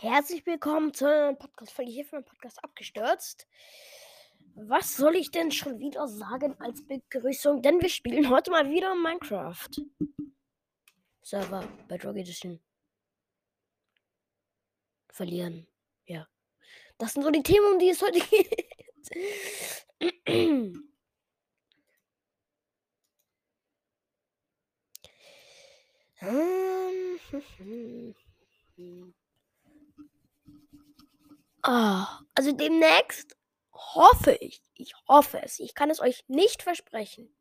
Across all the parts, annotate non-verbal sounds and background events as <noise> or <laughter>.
Herzlich willkommen zu einem Podcast-Folge hier für meinen Podcast abgestürzt. Was soll ich denn schon wieder sagen als Begrüßung? Denn wir spielen heute mal wieder Minecraft. Server Bedrock Edition. Verlieren. Ja. Das sind so die Themen, um die es heute <laughs> geht. Ah, also demnächst hoffe ich, ich hoffe es, ich kann es euch nicht versprechen,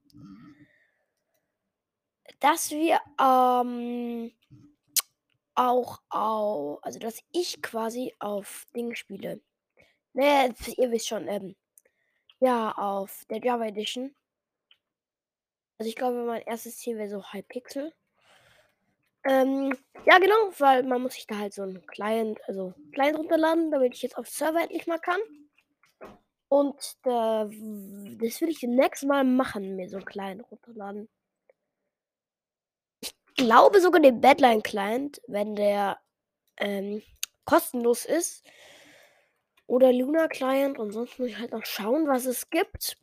dass wir ähm, auch, auch, also dass ich quasi auf Ding spiele. Ne, ihr wisst schon, ähm, ja, auf der Java Edition. Also ich glaube, mein erstes Ziel wäre so Hypixel. Ähm, ja, genau, weil man muss sich da halt so ein Client, also Client runterladen, damit ich jetzt auf Server endlich mal kann. Und äh, das will ich demnächst mal machen, mir so einen Client runterladen. Ich glaube sogar den Badline Client, wenn der ähm, kostenlos ist. Oder Luna Client und sonst muss ich halt noch schauen, was es gibt.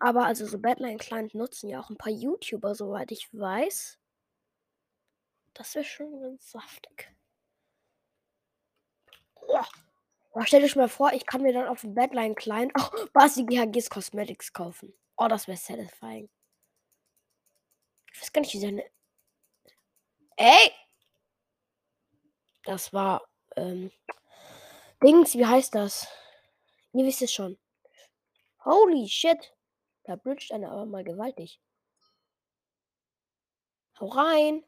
Aber also so Badline Client nutzen ja auch ein paar YouTuber, soweit ich weiß. Das wäre schon ganz saftig. Oh. Oh, stellt mal vor, ich kann mir dann auf dem Badline Client auch <laughs> Basi GHGs Cosmetics kaufen. Oh, das wäre satisfying. Ich weiß gar nicht, wie seine. Ey! Das war, ähm. Dings, wie heißt das? Ihr wisst es schon. Holy shit! Da bridget einer aber mal gewaltig. Hau rein!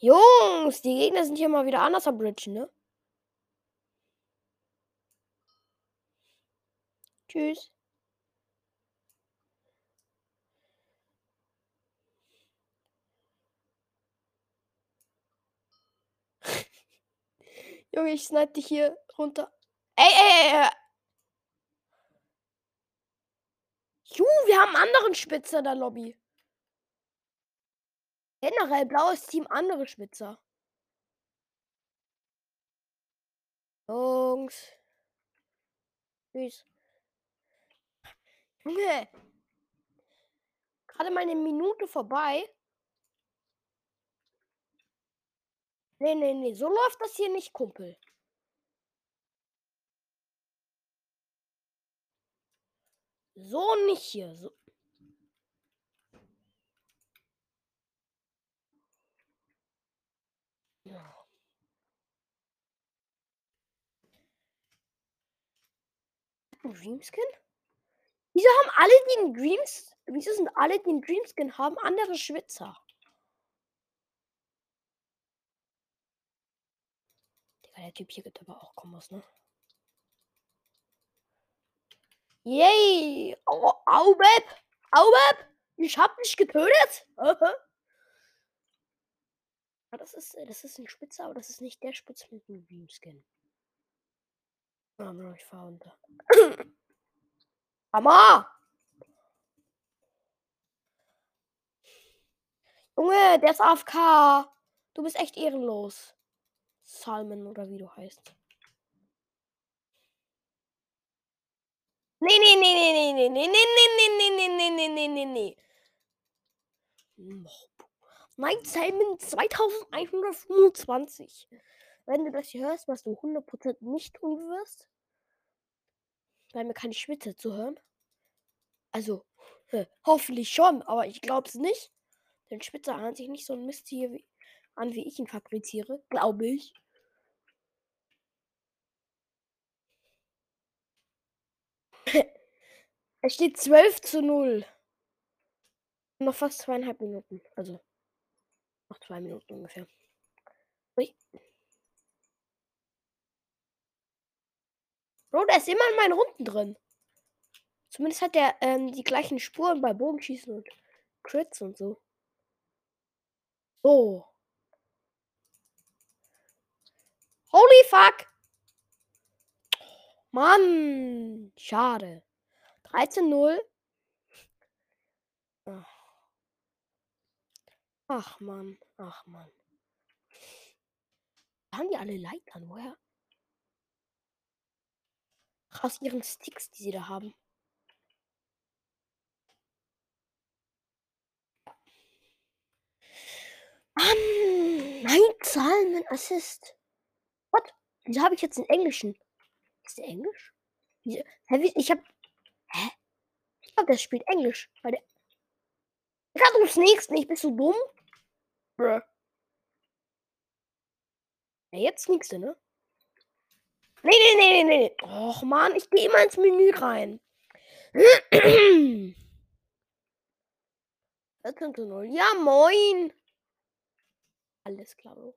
Jungs, die Gegner sind hier mal wieder anders am Bridge, ne? Tschüss. <laughs> Junge, ich snipe dich hier runter. Ey, ey, ey. Ju, wir haben einen anderen Spitzer der Lobby. Generell blaues Team andere Spitzer. Jungs. Tschüss. Junge. Gerade mal eine Minute vorbei. Nee, nee, nee. So läuft das hier nicht, Kumpel. So nicht hier. So. Dreamskin? Wieso haben alle, einen Dreams. Wieso sind alle, einen Dreamskin haben, andere Schwitzer? Digga, der Typ hier gibt aber auch Kombos, ne? Yay! Oh, Aubeb! Aubeb! Ich hab dich getötet! das ist, das ist ein Spitzer, aber das ist nicht der Spitzer mit dem Dreamskin. Oh, no, ich fahr unter. Mama! Junge, der ist AFK. Du bist echt ehrenlos. Salmon oder wie du heißt. Nee, nee, nee, nee, nee, nee, nee, nee, nee, nee, nee, nee, nee, nee, nee, nee. Nein, Simon 2125. Wenn du das hier hörst, was du 100% nicht tun wirst, weil mir keine Schwitze zu hören. Also, hoffentlich schon, aber ich glaube es nicht. Denn Spitzer hört sich nicht so ein Mist hier wie, an, wie ich ihn fabriziere. Glaube ich. <laughs> es steht 12 zu 0. Noch fast zweieinhalb Minuten. Also. Noch zwei Minuten ungefähr. Ui. Bro, der ist immer in meinen Runden drin. Zumindest hat der ähm, die gleichen Spuren bei Bogenschießen und Crits und so. So. Holy fuck! Mann! Schade. 13-0. Ach Mann, ach Mann. Haben die alle Leitern? Woher? Aus ihren Sticks, die sie da haben. Mann! Nein, Zahlen, mein Assist. What? Wieso habe ich jetzt den Englischen? Ist der Englisch? Wieso? Hä, ich hab. Hä? Ich glaube, der spielt Englisch. Weil der. Ich hab ums nächste nicht. Bist du dumm? Bruh. Ja, jetzt nächste, ne? Nee, nee, nee, nee, nee. Och, Mann, ich gehe immer ins Menü rein. 14 zu 0. Ja, moin. Alles klar, Bro.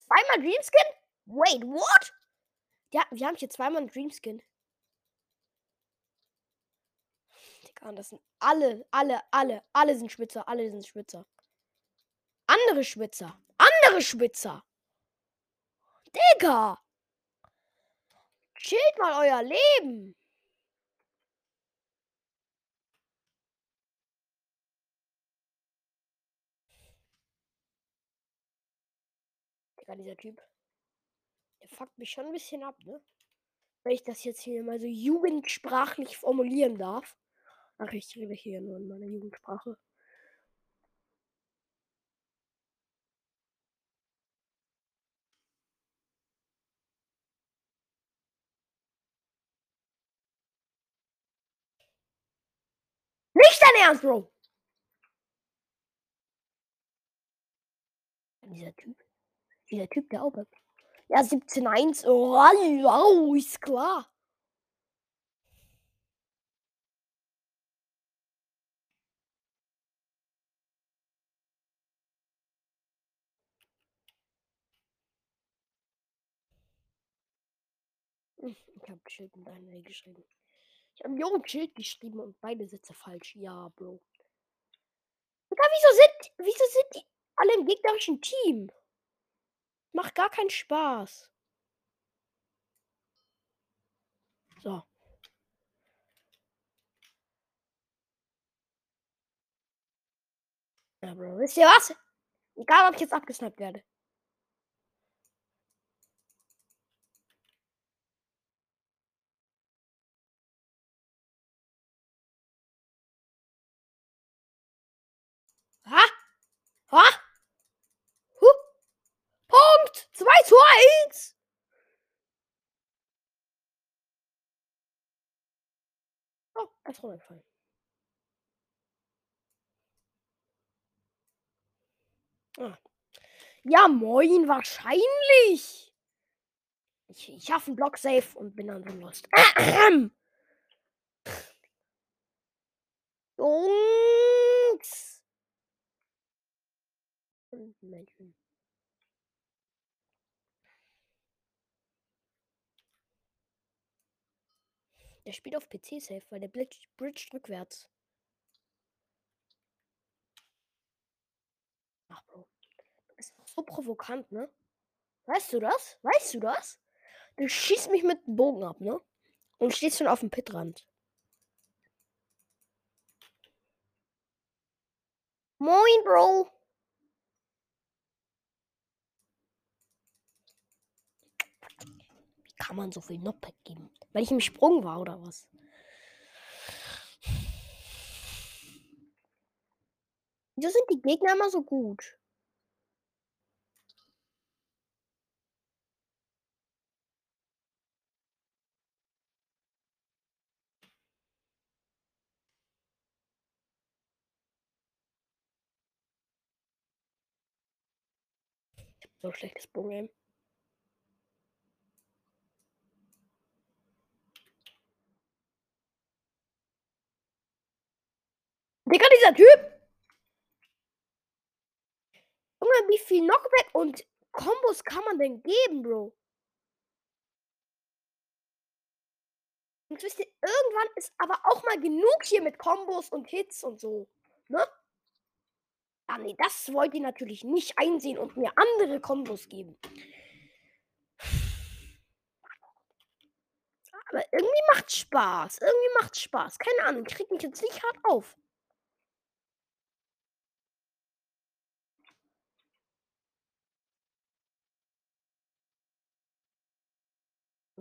Zweimal Dreamskin? Wait, what? Ja, wir haben hier zweimal Dreamskin. Digga, das sind alle, alle, alle, alle sind Schwitzer, alle sind Schwitzer. Andere Schwitzer, andere Schwitzer. Digga! Chillt mal euer Leben. Digga, dieser Typ. Der fuckt mich schon ein bisschen ab, ne? Wenn ich das jetzt hier mal so jugendsprachlich formulieren darf. Ach, ich rede hier nur in meiner Jugendsprache. Nicht dein Ernst, Bro! Dieser Typ. Dieser Typ, der auch. Ja, 17-1. Oh, wow, ist klar. Ich habe Schild mit einer geschrieben. Ich habe Jo Schild geschrieben und beide Sätze falsch. Ja, Bro. Digga, wieso sind, wieso sind die alle im gegnerischen Team? Macht gar keinen Spaß. So. Ja, Bro. Wisst ihr was? Egal, ob ich jetzt abgesnappt werde. Ha? Ha? Huh. Punkt! 2 zu 1! Ist runtergefallen. Ah. Ja, moin, wahrscheinlich. Ich, ich schaffe einen Block safe und bin dann so lost. <clears throat> Jungs! Der spielt auf PC safe, weil der bridge, rückwärts. Ach, Bro. Du bist so provokant, ne? Weißt du das? Weißt du das? Du schießt mich mit dem Bogen ab, ne? Und stehst schon auf dem Pitrand. Moin, Bro. Wie kann man so viel Knockback geben? Weil ich im Sprung war oder was? Wieso sind die Gegner immer so gut? So schlechtes Bogen. Digga, dieser Typ! Junge, wie viel Knockback und Kombos kann man denn geben, Bro? Und wisst ihr, irgendwann ist aber auch mal genug hier mit Kombos und Hits und so. Ne? Ja, nee, das wollt ihr natürlich nicht einsehen und mir andere Kombos geben. Aber irgendwie macht Spaß. Irgendwie macht Spaß. Keine Ahnung, krieg mich jetzt nicht hart auf.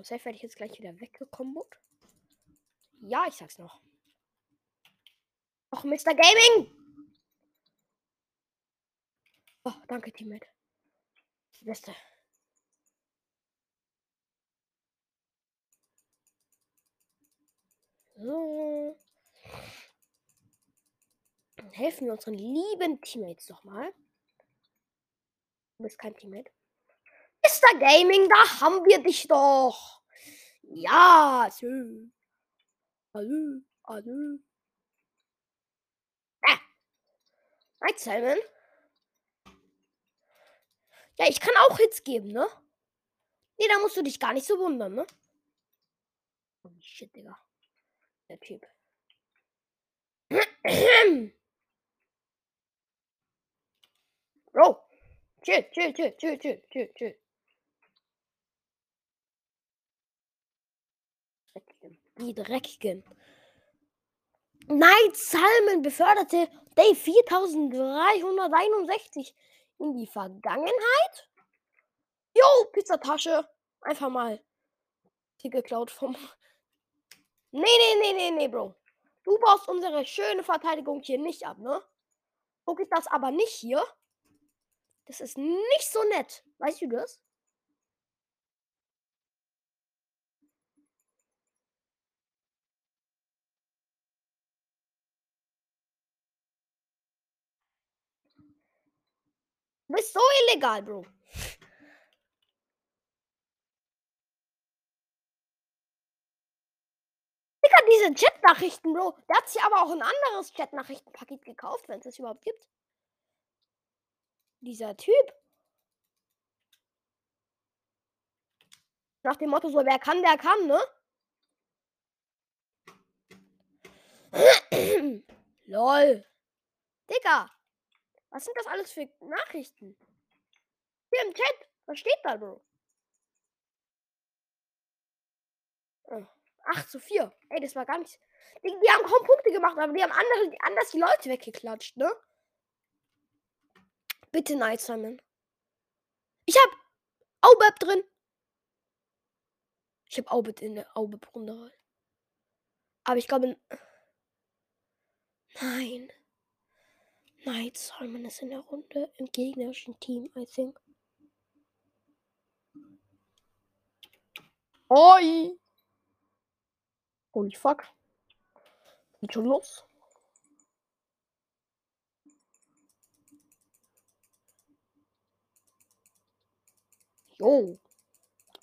Safe werde ich jetzt gleich wieder weggekombot. Ja, ich sag's noch. Och, Mr. Gaming! Oh, danke, Teammate. Die Beste. So. Helfen wir unseren lieben Teammates doch mal. Du bist kein Teammate. Mr. Gaming, da haben wir dich doch. Ja, so. Hallo, hallo. Ah. Hi, Simon. Ja, ich kann auch Hits geben, ne? Nee, da musst du dich gar nicht so wundern, ne? Oh, shit, Digga. Der Typ. Bro. <clears throat> Chill, chill, chill, chill, chill, chill, chill. Die Dreckigen. Night Salmon beförderte Day 4361 in die Vergangenheit. Jo, Pizzatasche. Einfach mal die geklaut vom. Nee, nee, nee, nee, nee, Bro. Du baust unsere schöne Verteidigung hier nicht ab, ne? So geht das aber nicht hier. Das ist nicht so nett. Weißt du das? Du bist so illegal, Bro. Digga, diese Chat-Nachrichten, Bro. Der hat sich aber auch ein anderes Chat-Nachrichtenpaket gekauft, wenn es das überhaupt gibt. Dieser Typ. Nach dem Motto so, wer kann, der kann, ne? <clears throat> Lol. Digga. Was sind das alles für Nachrichten? Hier im Chat. Was steht da, Bro? 8 zu 4. Ey, das war gar nicht. Die, die haben kaum Punkte gemacht, aber die haben andere, anders die Leute weggeklatscht, ne? Bitte Night Simon. Ich hab Aubeb drin. Ich hab Aubeb in der Aubeb-Runde. Aber ich glaube. Nein. Night Simon ist in der Runde im gegnerischen Team, I think. Oi! Holy fuck. Geht schon los. Jo.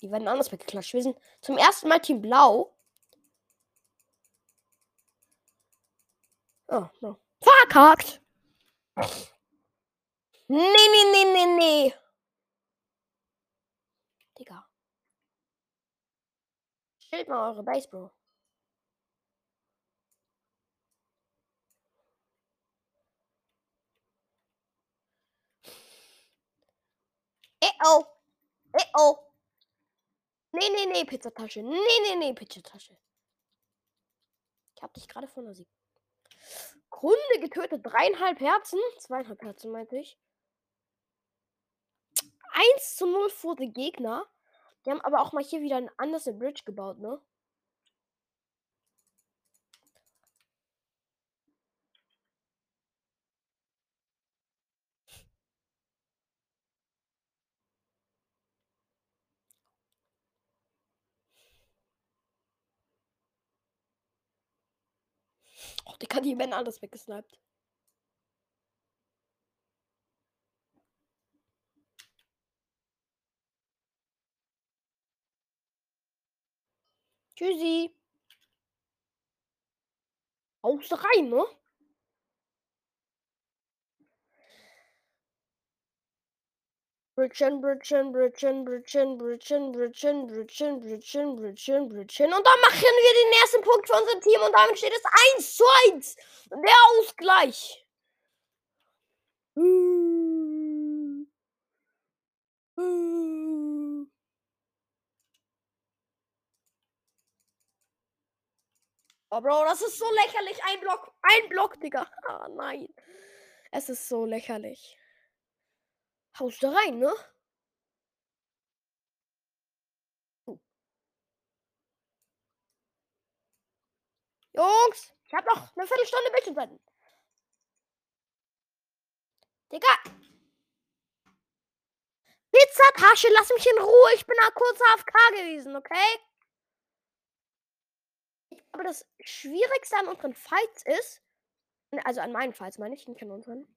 Die werden anders weggeklatscht. Wir sind zum ersten Mal Team Blau. Oh, no. Verkackt! Nee, nee, nee, nee, nee. Digga. Stellt mal eure Base, Bro. Eh oh. Eh oh. Nee, nee, nee, Pizzatasche. Nee, nee, nee, Pizzatasche. Ich hab dich gerade von der Sieg. Kunde getötet. Dreieinhalb Herzen. Zweieinhalb Herzen, meinte ich. 1 zu 0 vor den Gegner. Die haben aber auch mal hier wieder ein anderes Bridge gebaut, ne? Och, die kann die Männer alles weggesniped. Tschüssi. Haust rein, ne? Bridgen, Bridgen, Bridgen, Bridgen, Bridgen, Bridgen, Bridgen, Bridgen, Bridgen, Bridgen. Und dann machen wir den ersten Punkt für unser Team und damit steht es 1 zu 1. Der Ausgleich. Oh, Bro, das ist so lächerlich. Ein Block. Ein Block, Digga. Ah, nein. Es ist so lächerlich haust du rein, ne? Oh. Jungs, ich hab noch eine Viertelstunde Bildschirmzeiten. Digga! Pizza Tasche, lass mich in Ruhe. Ich bin da kurz AFK gewesen, okay? Ich glaube, das Schwierigste an unseren Fights ist, also an meinen Fights meine ich, nicht an unseren,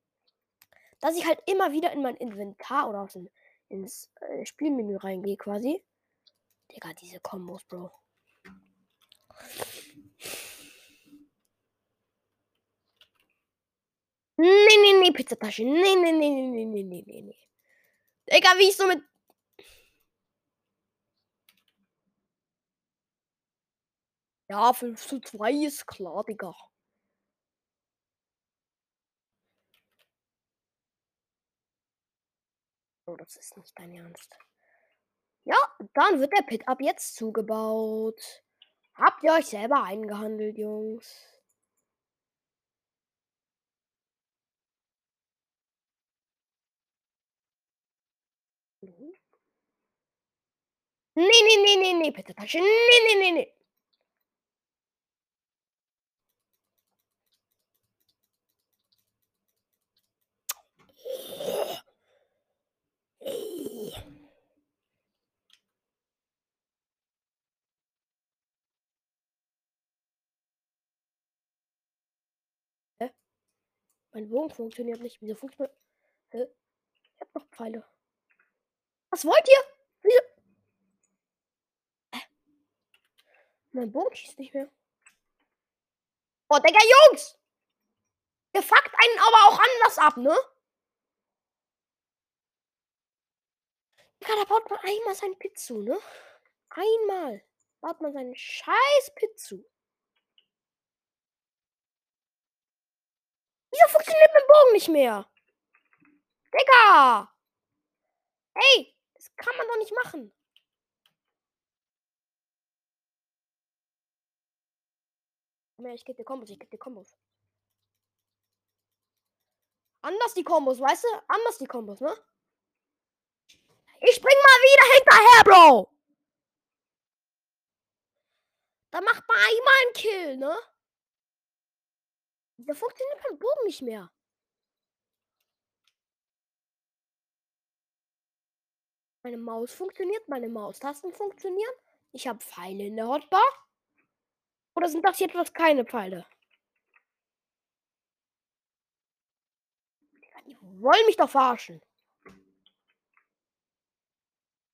dass ich halt immer wieder in mein Inventar oder aus dem, ins äh, Spielmenü reingehe quasi. Digga, diese Kombos, Bro. Nee, nee, nee, Pizzatasche. Nee, nee, nee, nee, nee, nee, nee, nee. nee. Digga, wie ich so mit. Ja, 5 zu 2 ist klar, Digga. Oh, das ist nicht dein Ernst. Ja, dann wird der Pit ab jetzt zugebaut. Habt ihr euch selber eingehandelt, Jungs? Nee, nee, nee, nee, nee, bitte Tasche. Nee, nee, nee, nee. Mein Bogen funktioniert nicht. Wieso funktioniert. Hä? Ich hab noch Pfeile. Was wollt ihr? Wieso? Hä? Mein Bogen schießt nicht mehr. Oh, Digga, Jungs! Ihr fuckt einen aber auch anders ab, ne? Digga, da baut man einmal seinen Pit zu, ne? Einmal baut man seinen scheiß Pit zu. Wieso funktioniert mein Bogen nicht mehr? Digga! Ey, das kann man doch nicht machen. Ich gebe dir Kombos, ich gebe dir Kombos. Anders die Kombos, weißt du? Anders die Kombos, ne? Ich spring mal wieder hinterher, Bro! Da macht man einmal einen Kill, ne? Da funktioniert mein Bogen nicht mehr. Meine Maus funktioniert, meine Maustasten funktionieren. Ich habe Pfeile in der Hotbar. Oder sind das jetzt was keine Pfeile? Die wollen mich doch verarschen.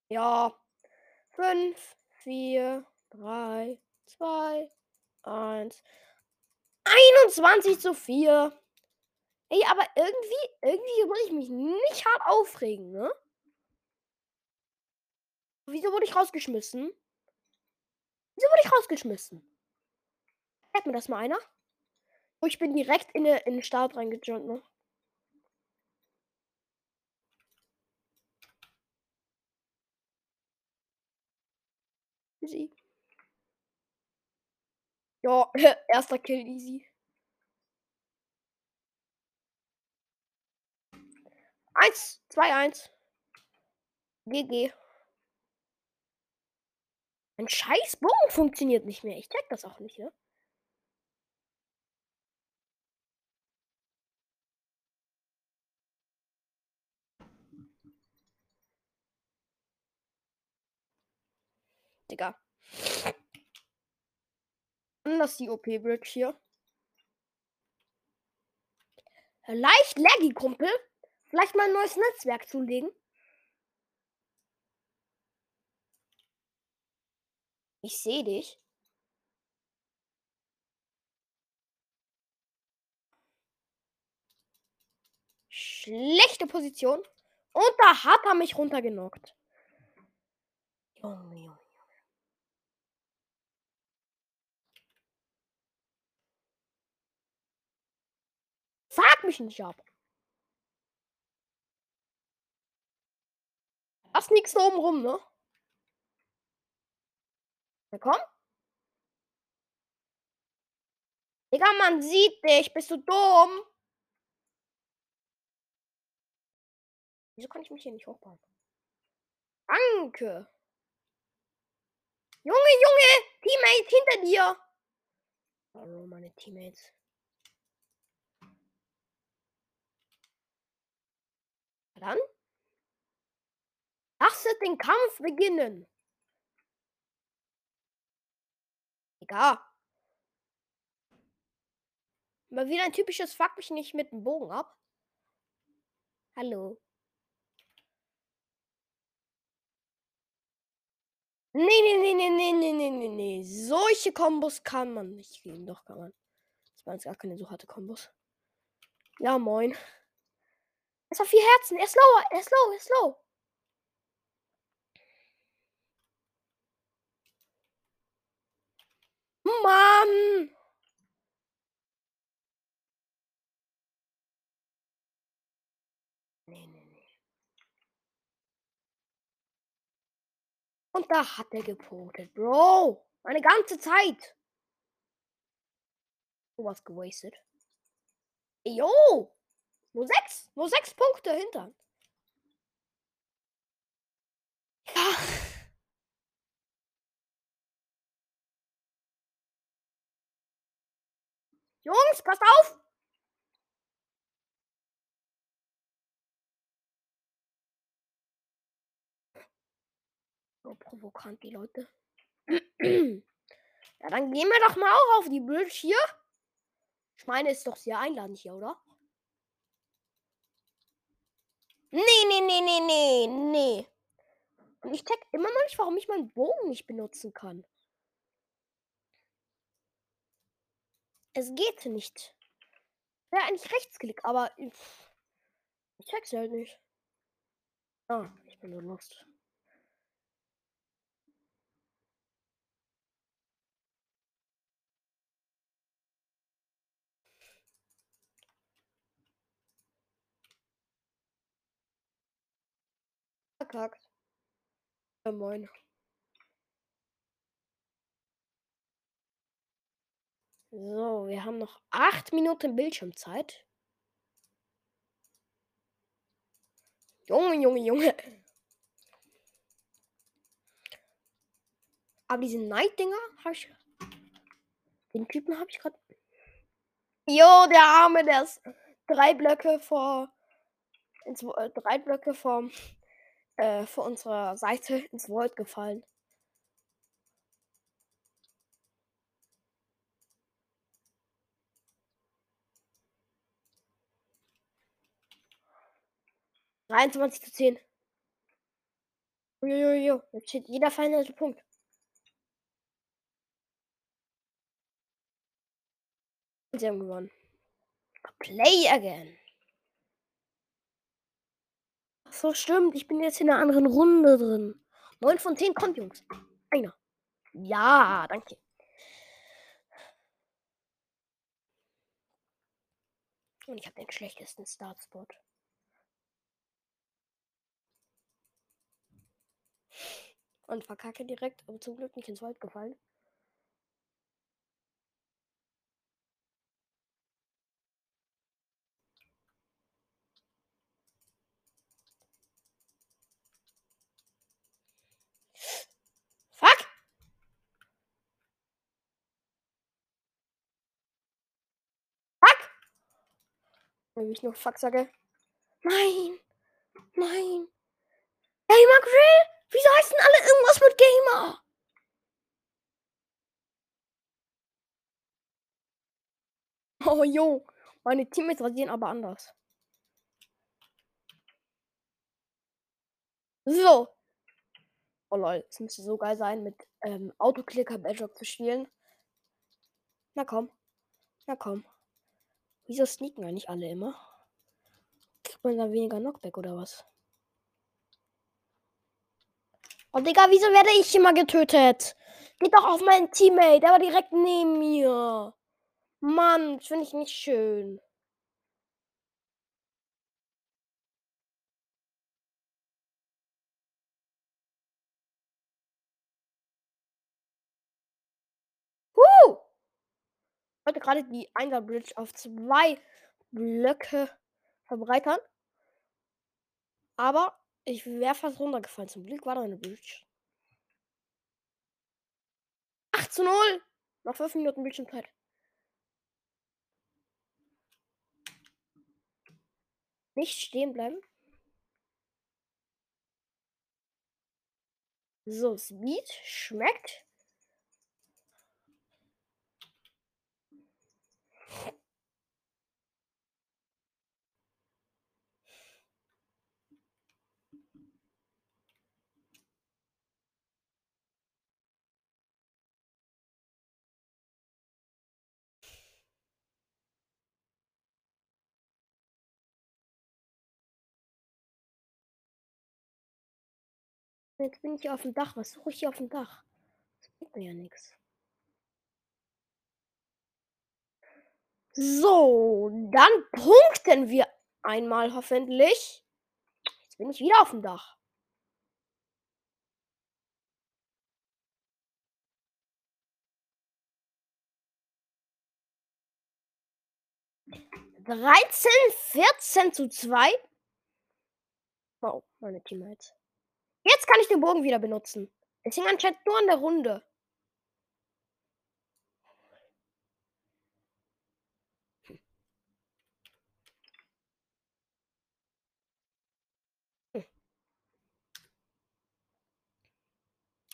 Ja. 5, 4, 3, 2, 1. 21 zu 4. Ey, aber irgendwie, irgendwie muss ich mich nicht hart aufregen, ne? Wieso wurde ich rausgeschmissen? Wieso wurde ich rausgeschmissen? Zeig mir das mal einer. Oh, ich bin direkt in, in den Start reingejumpt, ne? Easy. Ja, <laughs> erster Kill easy. Eins, zwei, eins. GG. Ein scheiß Bogen funktioniert nicht mehr. Ich check das auch nicht, ne? Digga. Anders die OP-Bridge hier. Leicht laggy, Kumpel. Vielleicht mal ein neues Netzwerk zulegen. Ich sehe dich. Schlechte Position. Und da hat er mich runtergenockt. Junge, Junge. Frag mich nicht ab. Das nichts da oben rum, ne? Na komm. Digga, man sieht dich. Bist du dumm? Wieso kann ich mich hier nicht hochbauen? Danke. Junge, Junge, Teammate hinter dir. Hallo, meine Teammates. Dann lasset den Kampf beginnen. Egal. Mal wieder ein typisches Fuck mich nicht mit dem Bogen ab. Hallo. Nee, nee, nee, nee, nee, nee, nee, nee, nee. Solche Kombos kann man nicht gehen. Doch, kann man. Das waren jetzt gar keine so harte Kombos. Ja, moin. Es hat vier Herzen. Er ist low, er ist low, er ist low. Mann! Und da hat er gepotet, Bro. Eine ganze Zeit. Du warst gewastet. Jo! Nur sechs. Nur sechs Punkte hinter. Ja. Jungs, passt auf! So provokant, die Leute. <clears throat> ja, dann gehen wir doch mal auch auf die Bridge hier. Ich meine, ist doch sehr einladend hier, oder? Nee, nee, nee, nee, nee, nee. Und ich check immer noch nicht, warum ich meinen Bogen nicht benutzen kann. Es geht nicht. Wäre eigentlich Rechtsklick, aber ich, check's halt nicht. Ah, ich bin nur lost. Verkackt. Ja, moin. So, wir haben noch acht Minuten Bildschirmzeit. Junge, Junge, Junge. Aber diese Night-Dinger habe ich. Den Typen habe ich gerade. Jo, der Arme, der ist drei Blöcke vor. Drei Blöcke vom, äh, vor unserer Seite <laughs> ins Void gefallen. Dreiundzwanzig zu zehn. Jojojo, jetzt steht jeder veränderte Punkt. Und sie haben gewonnen. Play again. So, stimmt. Ich bin jetzt in einer anderen Runde drin. 9 von 10 kommt, Jungs. Einer. Ja, danke. Und ich habe den schlechtesten Startspot. Und verkacke direkt, aber zum Glück nicht ins Wald gefallen. Fuck! Fuck! Wenn ich nur Fuck sage. Nein! Nein! Gamer Grill? Wieso heißen alle irgendwas mit Gamer? <laughs> Oh jo, meine Teammates rasieren aber anders. So. Oh lol, es müsste so geil sein, mit ähm, Autoclicker Bedrock zu spielen. Na komm. Na komm. Wieso sneaken eigentlich alle immer? Kriegt man da weniger Knockback oder was? Oh Digga, wieso werde ich immer getötet? Geht doch auf meinen Teammate, der war direkt neben mir. Mann, das finde ich nicht schön. wollte gerade die Einser Bridge auf zwei Blöcke verbreitern. Aber ich wäre fast runtergefallen. Zum Glück war da eine Bridge. 8 zu 0! Noch 5 Minuten Bildschirmzeit. Nicht stehen bleiben. So, Speed schmeckt. Jetzt bin ich auf dem Dach. Was suche ich hier auf dem Dach? Das bringt mir ja nichts. So, dann punkten wir einmal hoffentlich. Jetzt bin ich wieder auf dem Dach. Dreizehn, vierzehn zu zwei. Oh, meine Teammates. Jetzt kann ich den Bogen wieder benutzen. Es hing anscheinend nur an der Runde. Hm.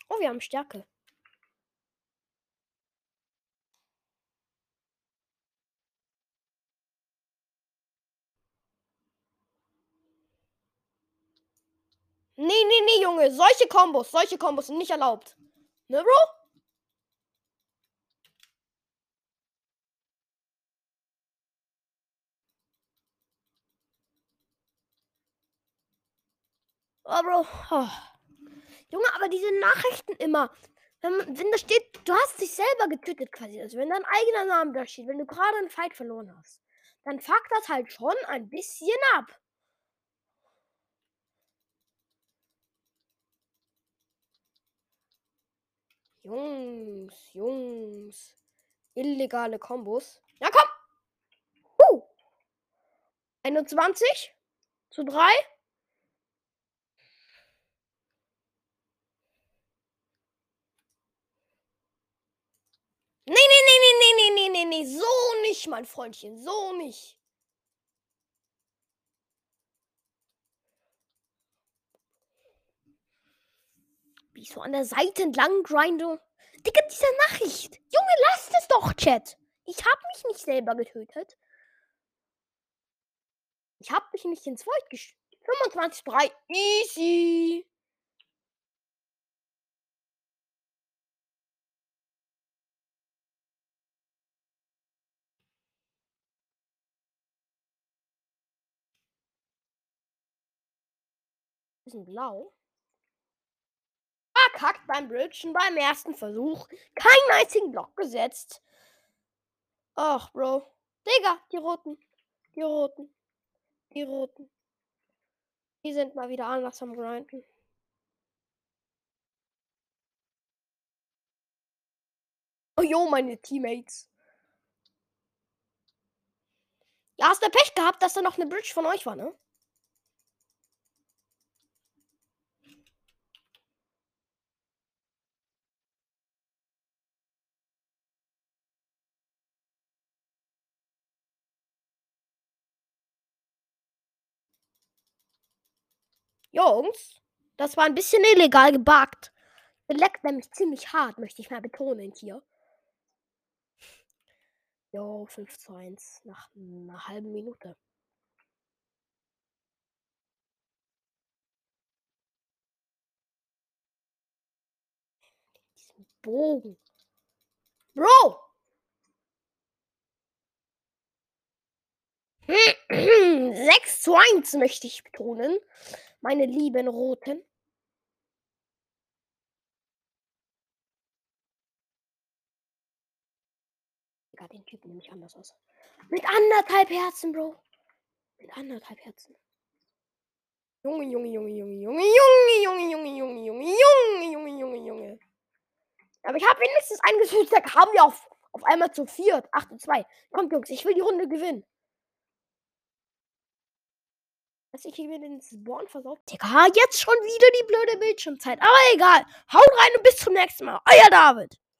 Oh, wir haben Stärke. Nee, nee, nee, Junge. Solche Kombos, solche Kombos sind nicht erlaubt. Ne, Bro? Oh, Bro. Oh. Junge, aber diese Nachrichten immer. Wenn, wenn da steht, du hast dich selber getötet quasi. Also wenn dein eigener Name da steht, wenn du gerade einen Fight verloren hast, dann fuckt das halt schon ein bisschen ab. Jungs, Jungs. Illegale Kombos. Na komm! Uh! 21 zu 3. Nee, nee, nee, nee, nee, nee, nee, nee, so nicht, mein Freundchen, so nicht. Ich so an der Seite entlang grinde. Digga, diese Nachricht. Junge, lasst es doch, Chat. Ich hab mich nicht selber getötet. Ich hab mich nicht ins Void gesch... 25 3. Easy. Bisschen blau. Verkackt beim Bridgen beim ersten Versuch. Keinen einzigen Block gesetzt. Ach, Bro. Digga, die Roten. Die Roten. Die Roten. Die sind mal wieder anders am Grinden. Oh jo, meine Teammates. Ja, hast du Pech gehabt, dass da noch eine Bridge von euch war, ne? Jungs, das war ein bisschen illegal gebuggt. Leckt nämlich ziemlich hart, möchte ich mal betonen hier. Jo, 5 zu 1 nach einer halben Minute. Diesen Bogen. Bro! <clears throat> 6 zu 1 möchte ich betonen. Meine lieben Roten. Digga, den Typen nehme ich anders aus. Mit anderthalb Herzen, Bro. Mit anderthalb Herzen. Junge, Junge, Junge, Junge, Junge, Junge, Junge, Junge, Junge, Junge, Junge, Junge, Junge, Junge. Aber ich habe wenigstens eingefügt, da haben wir auf, auf einmal zu viert. 8 und 2. Kommt, Jungs, ich will die Runde gewinnen. Dass ich hier wieder den Spawn versorgt. Digga, jetzt schon wieder die blöde Bildschirmzeit. Aber egal. Haut rein und bis zum nächsten Mal. Euer David.